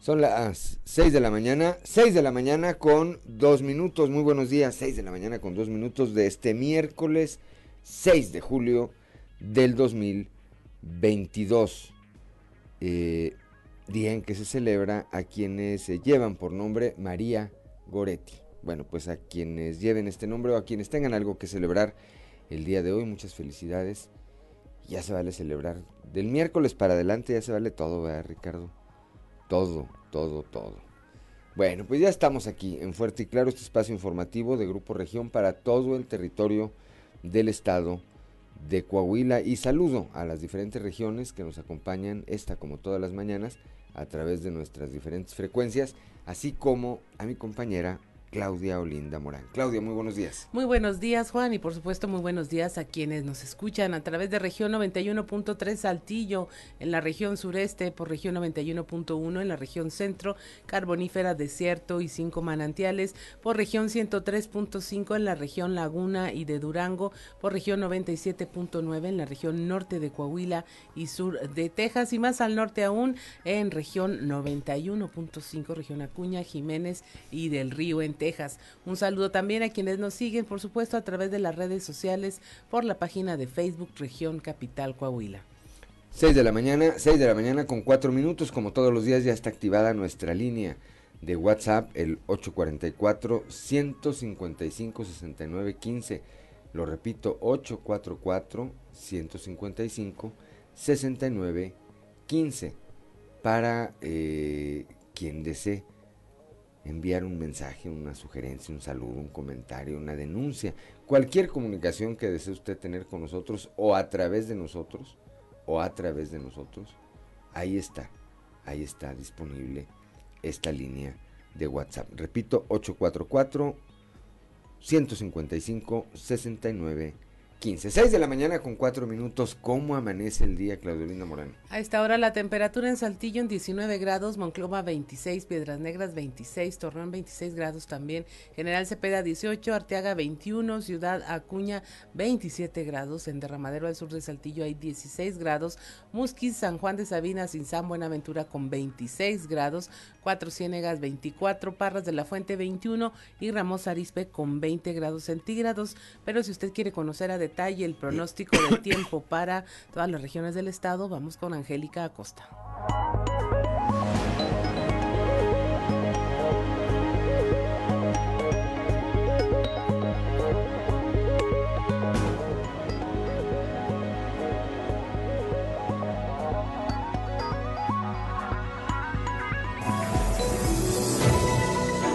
Son las 6 de la mañana, 6 de la mañana con 2 minutos. Muy buenos días, 6 de la mañana con 2 minutos de este miércoles 6 de julio del 2022. Eh, día en que se celebra a quienes se llevan por nombre María Goretti. Bueno, pues a quienes lleven este nombre o a quienes tengan algo que celebrar el día de hoy, muchas felicidades. Ya se vale celebrar. Del miércoles para adelante ya se vale todo, ¿verdad, Ricardo? Todo, todo, todo. Bueno, pues ya estamos aquí en Fuerte y Claro, este espacio informativo de Grupo Región para todo el territorio del estado de Coahuila y saludo a las diferentes regiones que nos acompañan esta como todas las mañanas a través de nuestras diferentes frecuencias, así como a mi compañera Claudia Olinda Morán. Claudia, muy buenos días. Muy buenos días, Juan, y por supuesto muy buenos días a quienes nos escuchan a través de región 91.3 Saltillo, en la región sureste, por región 91.1 en la región centro, carbonífera, desierto y cinco manantiales, por región 103.5 en la región Laguna y de Durango, por región 97.9 en la región norte de Coahuila y sur de Texas, y más al norte aún en región 91.5, región Acuña, Jiménez y del Río en Texas. Un saludo también a quienes nos siguen, por supuesto, a través de las redes sociales, por la página de Facebook Región Capital Coahuila. 6 de la mañana, 6 de la mañana con 4 minutos, como todos los días ya está activada nuestra línea de WhatsApp, el 844-155-6915. Lo repito, 844-155-6915 para eh, quien desee enviar un mensaje, una sugerencia, un saludo, un comentario, una denuncia, cualquier comunicación que desee usted tener con nosotros o a través de nosotros o a través de nosotros, ahí está, ahí está disponible esta línea de WhatsApp. Repito, 844 155 69 15. 6 de la mañana con 4 minutos. ¿Cómo amanece el día, Claudelina Morán? A esta hora la temperatura en Saltillo en 19 grados, Monclova 26, Piedras Negras 26, Torreón 26 grados también, General Cepeda 18, Arteaga 21, Ciudad Acuña 27 grados, en Derramadero al sur de Saltillo hay 16 grados, Musquis, San Juan de Sabina, San Buenaventura con 26 grados, Cuatro Ciénegas 24, Parras de la Fuente 21 y Ramos Arispe con 20 grados centígrados. Pero si usted quiere conocer a detalle el pronóstico del tiempo para todas las regiones del estado, vamos con Angélica Acosta.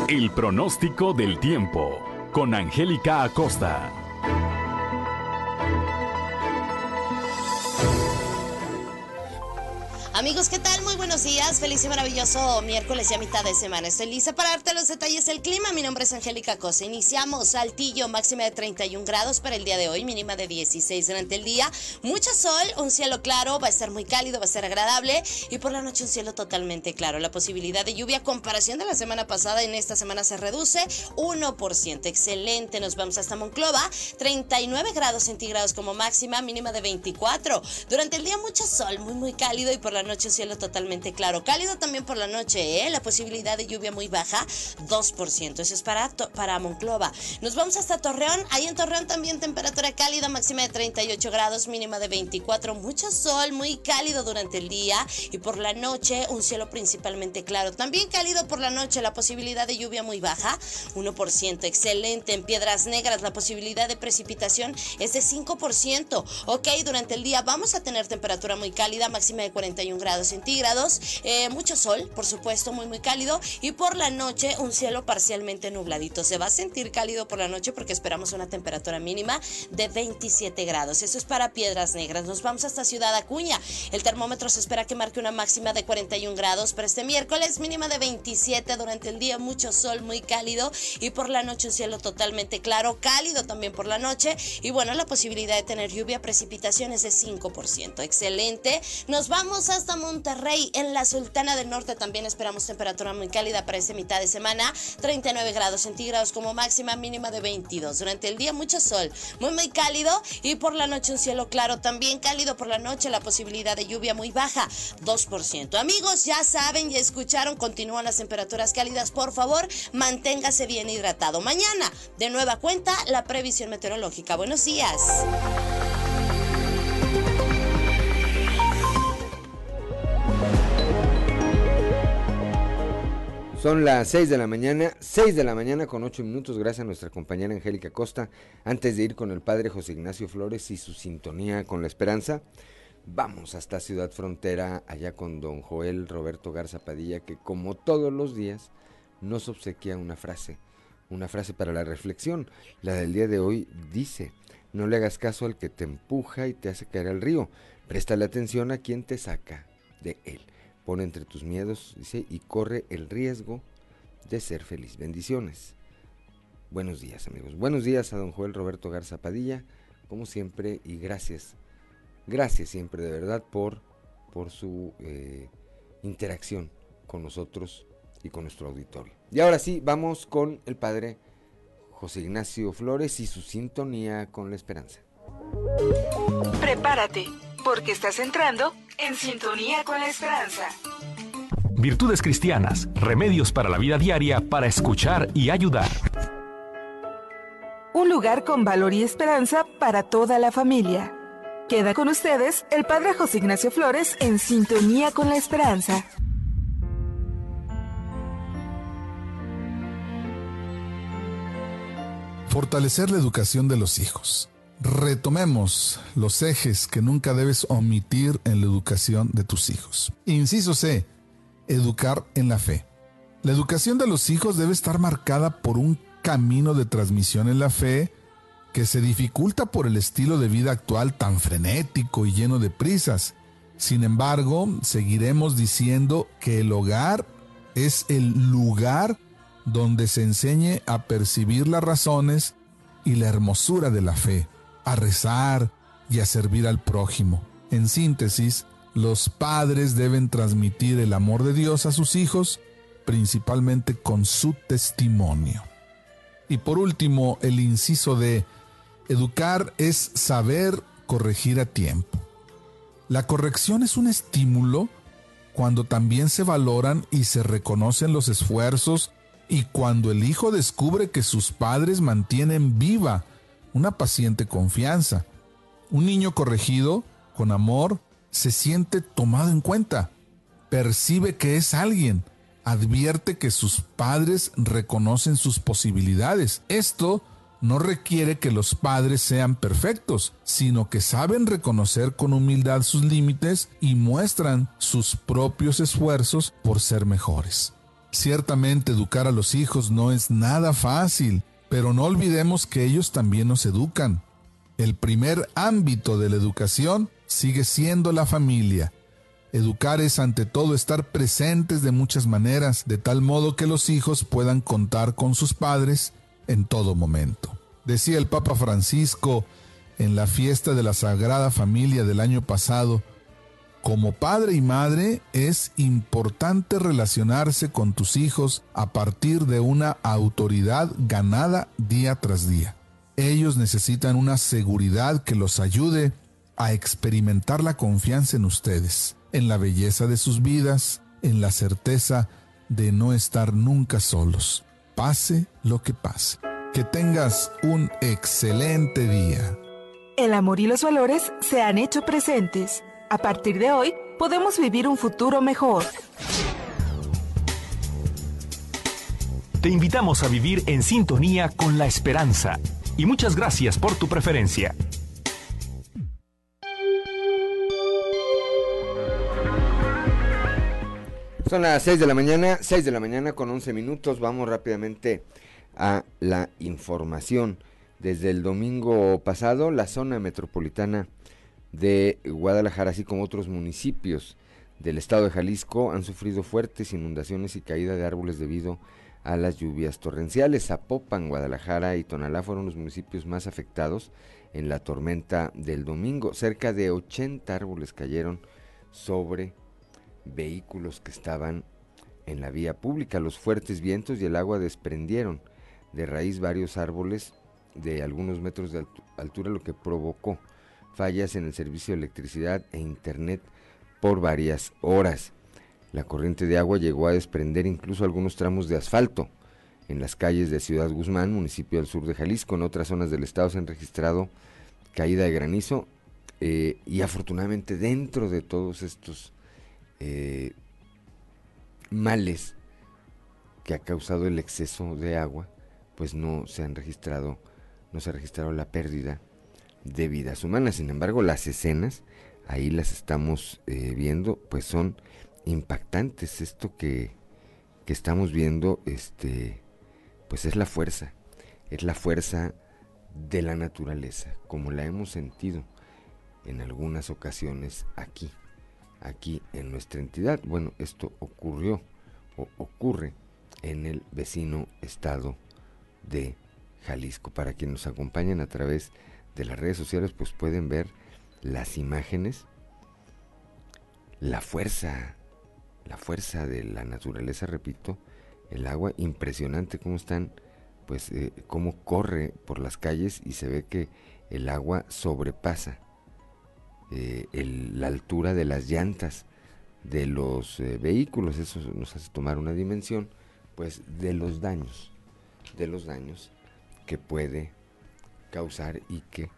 El pronóstico del tiempo con Angélica Acosta. Amigos, ¿qué tal? Muy buenos días. Feliz y maravilloso miércoles y a mitad de semana. Estoy lista para darte los detalles del clima. Mi nombre es Angélica Cosa. Iniciamos Saltillo, máxima de 31 grados para el día de hoy, mínima de 16 durante el día. Mucho sol, un cielo claro, va a estar muy cálido, va a ser agradable. Y por la noche un cielo totalmente claro. La posibilidad de lluvia, comparación de la semana pasada, en esta semana se reduce 1%. Excelente. Nos vamos hasta Monclova, 39 grados centígrados como máxima, mínima de 24. Durante el día mucho sol, muy, muy cálido y por la noche un cielo totalmente claro. Cálido también por la noche, ¿eh? La posibilidad de lluvia muy baja, 2%. Eso es para, para Monclova. Nos vamos hasta Torreón. Ahí en Torreón también temperatura cálida, máxima de 38 grados, mínima de 24. Mucho sol, muy cálido durante el día. Y por la noche, un cielo principalmente claro. También cálido por la noche, la posibilidad de lluvia muy baja, 1%. Excelente. En Piedras Negras, la posibilidad de precipitación es de 5%. Ok, durante el día vamos a tener temperatura muy cálida, máxima de 41 grados grados centígrados. Eh, mucho sol, por supuesto, muy, muy cálido. Y por la noche, un cielo parcialmente nubladito. Se va a sentir cálido por la noche porque esperamos una temperatura mínima de 27 grados. Eso es para Piedras Negras. Nos vamos hasta Ciudad Acuña. El termómetro se espera que marque una máxima de 41 grados para este miércoles, mínima de 27 durante el día, mucho sol, muy cálido. Y por la noche, un cielo totalmente claro, cálido también por la noche. Y bueno, la posibilidad de tener lluvia, precipitaciones de 5%. Excelente. Nos vamos hasta Monterrey, en la Sultana del Norte. También esperamos temperatura muy cálida para esta mitad de semana. 39 grados centígrados como máxima, mínima de 22. Durante el día, mucho sol, muy, muy cálido. Y por la noche, un cielo claro, también cálido por la noche. La posibilidad de lluvia muy baja, 2%. Amigos, ya saben, y escucharon, continúan las temperaturas cálidas. Por favor, manténgase bien hidratado. Mañana, de nueva cuenta, la previsión meteorológica. Buenos días. Son las 6 de la mañana, 6 de la mañana con 8 minutos, gracias a nuestra compañera Angélica Costa. Antes de ir con el padre José Ignacio Flores y su sintonía con la esperanza, vamos hasta Ciudad Frontera, allá con don Joel Roberto Garza Padilla, que como todos los días nos obsequia una frase, una frase para la reflexión. La del día de hoy dice, no le hagas caso al que te empuja y te hace caer al río, préstale atención a quien te saca de él. Pone entre tus miedos, dice, y corre el riesgo de ser feliz. Bendiciones. Buenos días, amigos. Buenos días a don Joel Roberto Garza Padilla, como siempre, y gracias. Gracias siempre, de verdad, por, por su eh, interacción con nosotros y con nuestro auditorio. Y ahora sí, vamos con el padre José Ignacio Flores y su sintonía con la esperanza. Prepárate, porque estás entrando en sintonía con la esperanza. Virtudes cristianas, remedios para la vida diaria para escuchar y ayudar. Un lugar con valor y esperanza para toda la familia. Queda con ustedes el Padre José Ignacio Flores en sintonía con la esperanza. Fortalecer la educación de los hijos. Retomemos los ejes que nunca debes omitir en la educación de tus hijos. Inciso C. Educar en la fe. La educación de los hijos debe estar marcada por un camino de transmisión en la fe que se dificulta por el estilo de vida actual tan frenético y lleno de prisas. Sin embargo, seguiremos diciendo que el hogar es el lugar donde se enseñe a percibir las razones y la hermosura de la fe a rezar y a servir al prójimo. En síntesis, los padres deben transmitir el amor de Dios a sus hijos, principalmente con su testimonio. Y por último, el inciso de educar es saber corregir a tiempo. La corrección es un estímulo cuando también se valoran y se reconocen los esfuerzos y cuando el hijo descubre que sus padres mantienen viva una paciente confianza. Un niño corregido, con amor, se siente tomado en cuenta, percibe que es alguien, advierte que sus padres reconocen sus posibilidades. Esto no requiere que los padres sean perfectos, sino que saben reconocer con humildad sus límites y muestran sus propios esfuerzos por ser mejores. Ciertamente educar a los hijos no es nada fácil, pero no olvidemos que ellos también nos educan. El primer ámbito de la educación sigue siendo la familia. Educar es ante todo estar presentes de muchas maneras, de tal modo que los hijos puedan contar con sus padres en todo momento. Decía el Papa Francisco en la fiesta de la Sagrada Familia del año pasado, como padre y madre es importante relacionarse con tus hijos a partir de una autoridad ganada día tras día. Ellos necesitan una seguridad que los ayude a experimentar la confianza en ustedes, en la belleza de sus vidas, en la certeza de no estar nunca solos, pase lo que pase. Que tengas un excelente día. El amor y los valores se han hecho presentes. A partir de hoy, podemos vivir un futuro mejor. Te invitamos a vivir en sintonía con la esperanza y muchas gracias por tu preferencia. Son las 6 de la mañana, 6 de la mañana con 11 minutos. Vamos rápidamente a la información. Desde el domingo pasado, la zona metropolitana de Guadalajara, así como otros municipios del estado de Jalisco, han sufrido fuertes inundaciones y caída de árboles debido a las lluvias torrenciales. Zapopan, Guadalajara y Tonalá fueron los municipios más afectados en la tormenta del domingo. Cerca de 80 árboles cayeron sobre vehículos que estaban en la vía pública. Los fuertes vientos y el agua desprendieron de raíz varios árboles de algunos metros de altura, lo que provocó fallas en el servicio de electricidad e internet por varias horas. La corriente de agua llegó a desprender incluso algunos tramos de asfalto en las calles de Ciudad Guzmán, municipio del sur de Jalisco. En otras zonas del estado se han registrado caída de granizo eh, y afortunadamente dentro de todos estos eh, males que ha causado el exceso de agua, pues no se han registrado, no se ha registrado la pérdida de vidas humanas. Sin embargo, las escenas, ahí las estamos eh, viendo, pues son impactantes. Esto que, que estamos viendo, este, pues es la fuerza, es la fuerza de la naturaleza, como la hemos sentido en algunas ocasiones aquí aquí en nuestra entidad. Bueno, esto ocurrió o ocurre en el vecino estado de Jalisco. Para quienes nos acompañan a través de las redes sociales, pues pueden ver las imágenes, la fuerza, la fuerza de la naturaleza, repito, el agua, impresionante cómo están, pues eh, cómo corre por las calles y se ve que el agua sobrepasa eh, la altura de las llantas de los eh, vehículos. Eso nos hace tomar una dimensión, pues, de los daños, de los daños que puede causar y que,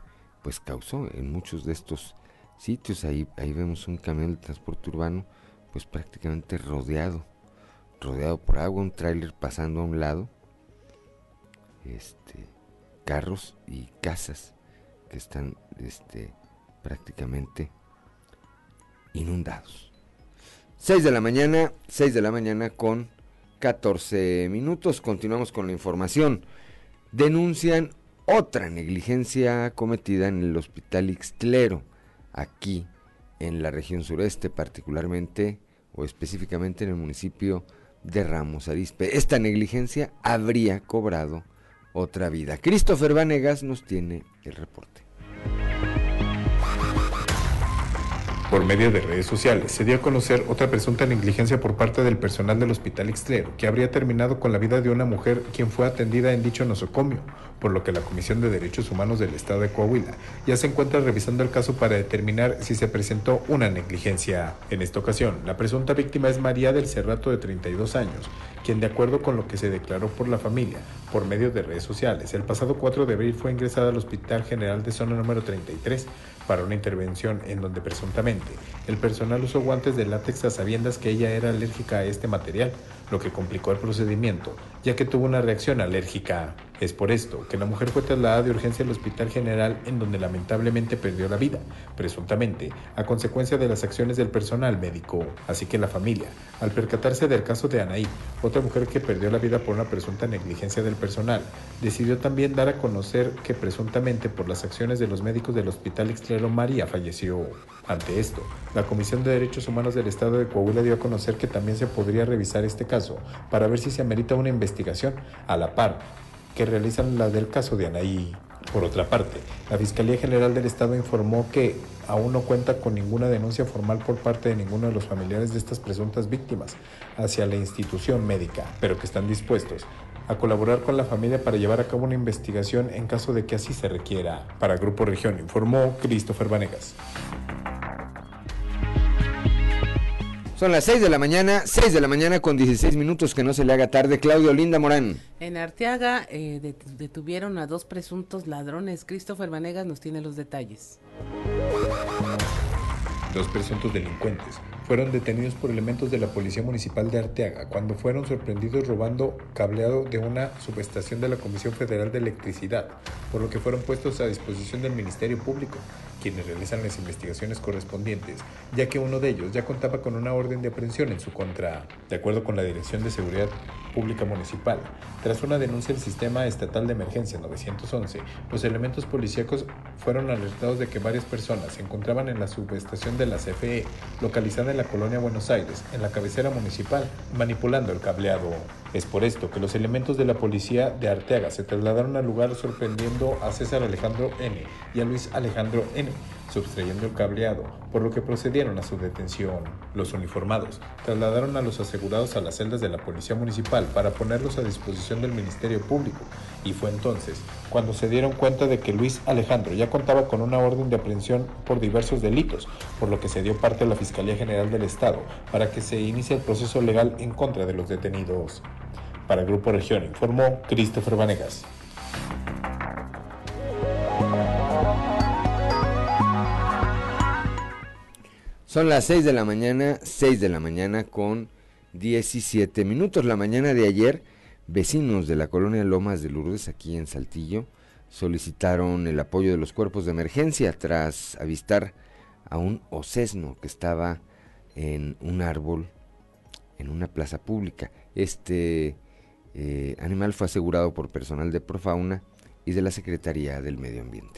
pues, causó en muchos de estos sitios. Ahí, ahí vemos un camión de transporte urbano, pues, prácticamente rodeado, rodeado por agua, un tráiler pasando a un lado, este, carros y casas que están, este, prácticamente inundados. 6 de la mañana, 6 de la mañana con 14 minutos. Continuamos con la información. Denuncian otra negligencia cometida en el hospital Ixtlero, aquí en la región sureste, particularmente o específicamente en el municipio de Ramos Arispe. Esta negligencia habría cobrado otra vida. Christopher Vanegas nos tiene el reporte. Por medio de redes sociales se dio a conocer otra presunta negligencia por parte del personal del Hospital Ixtlero, que habría terminado con la vida de una mujer quien fue atendida en dicho nosocomio, por lo que la Comisión de Derechos Humanos del Estado de Coahuila ya se encuentra revisando el caso para determinar si se presentó una negligencia. En esta ocasión, la presunta víctima es María del Cerrato de 32 años, quien de acuerdo con lo que se declaró por la familia por medio de redes sociales, el pasado 4 de abril fue ingresada al Hospital General de Zona número 33 para una intervención en donde presuntamente el personal usó guantes de látex a sabiendas que ella era alérgica a este material, lo que complicó el procedimiento, ya que tuvo una reacción alérgica. Es por esto que la mujer fue trasladada de urgencia al Hospital General en donde lamentablemente perdió la vida, presuntamente a consecuencia de las acciones del personal médico. Así que la familia, al percatarse del caso de Anaí, otra mujer que perdió la vida por una presunta negligencia del personal, decidió también dar a conocer que presuntamente por las acciones de los médicos del Hospital Extrero María falleció. Ante esto, la Comisión de Derechos Humanos del Estado de Coahuila dio a conocer que también se podría revisar este caso para ver si se amerita una investigación a la par que realizan la del caso de Anaí. Por otra parte, la Fiscalía General del Estado informó que aún no cuenta con ninguna denuncia formal por parte de ninguno de los familiares de estas presuntas víctimas hacia la institución médica, pero que están dispuestos a colaborar con la familia para llevar a cabo una investigación en caso de que así se requiera. Para Grupo Región informó Christopher Vanegas. Son las 6 de la mañana, 6 de la mañana con 16 minutos, que no se le haga tarde. Claudio Linda Morán. En Arteaga eh, detuvieron a dos presuntos ladrones. Christopher Vanegas nos tiene los detalles. Dos presuntos delincuentes fueron detenidos por elementos de la Policía Municipal de Arteaga cuando fueron sorprendidos robando cableado de una subestación de la Comisión Federal de Electricidad, por lo que fueron puestos a disposición del Ministerio Público quienes realizan las investigaciones correspondientes, ya que uno de ellos ya contaba con una orden de aprehensión en su contra. De acuerdo con la Dirección de Seguridad Pública Municipal, tras una denuncia del Sistema Estatal de Emergencia 911, los elementos policíacos fueron alertados de que varias personas se encontraban en la subestación de la CFE, localizada en la colonia Buenos Aires, en la cabecera municipal, manipulando el cableado. Es por esto que los elementos de la policía de Arteaga se trasladaron al lugar sorprendiendo a César Alejandro N. y a Luis Alejandro N., sustrayendo el cableado, por lo que procedieron a su detención. Los uniformados trasladaron a los asegurados a las celdas de la Policía Municipal para ponerlos a disposición del Ministerio Público, y fue entonces cuando se dieron cuenta de que Luis Alejandro ya contaba con una orden de aprehensión por diversos delitos, por lo que se dio parte a la Fiscalía General del Estado para que se inicie el proceso legal en contra de los detenidos. Para Grupo Región informó Christopher Vanegas. Son las 6 de la mañana, 6 de la mañana con 17 minutos. La mañana de ayer, vecinos de la colonia Lomas de Lourdes, aquí en Saltillo, solicitaron el apoyo de los cuerpos de emergencia tras avistar a un ocesno que estaba en un árbol en una plaza pública. Este eh, animal fue asegurado por personal de Profauna y de la Secretaría del Medio Ambiente.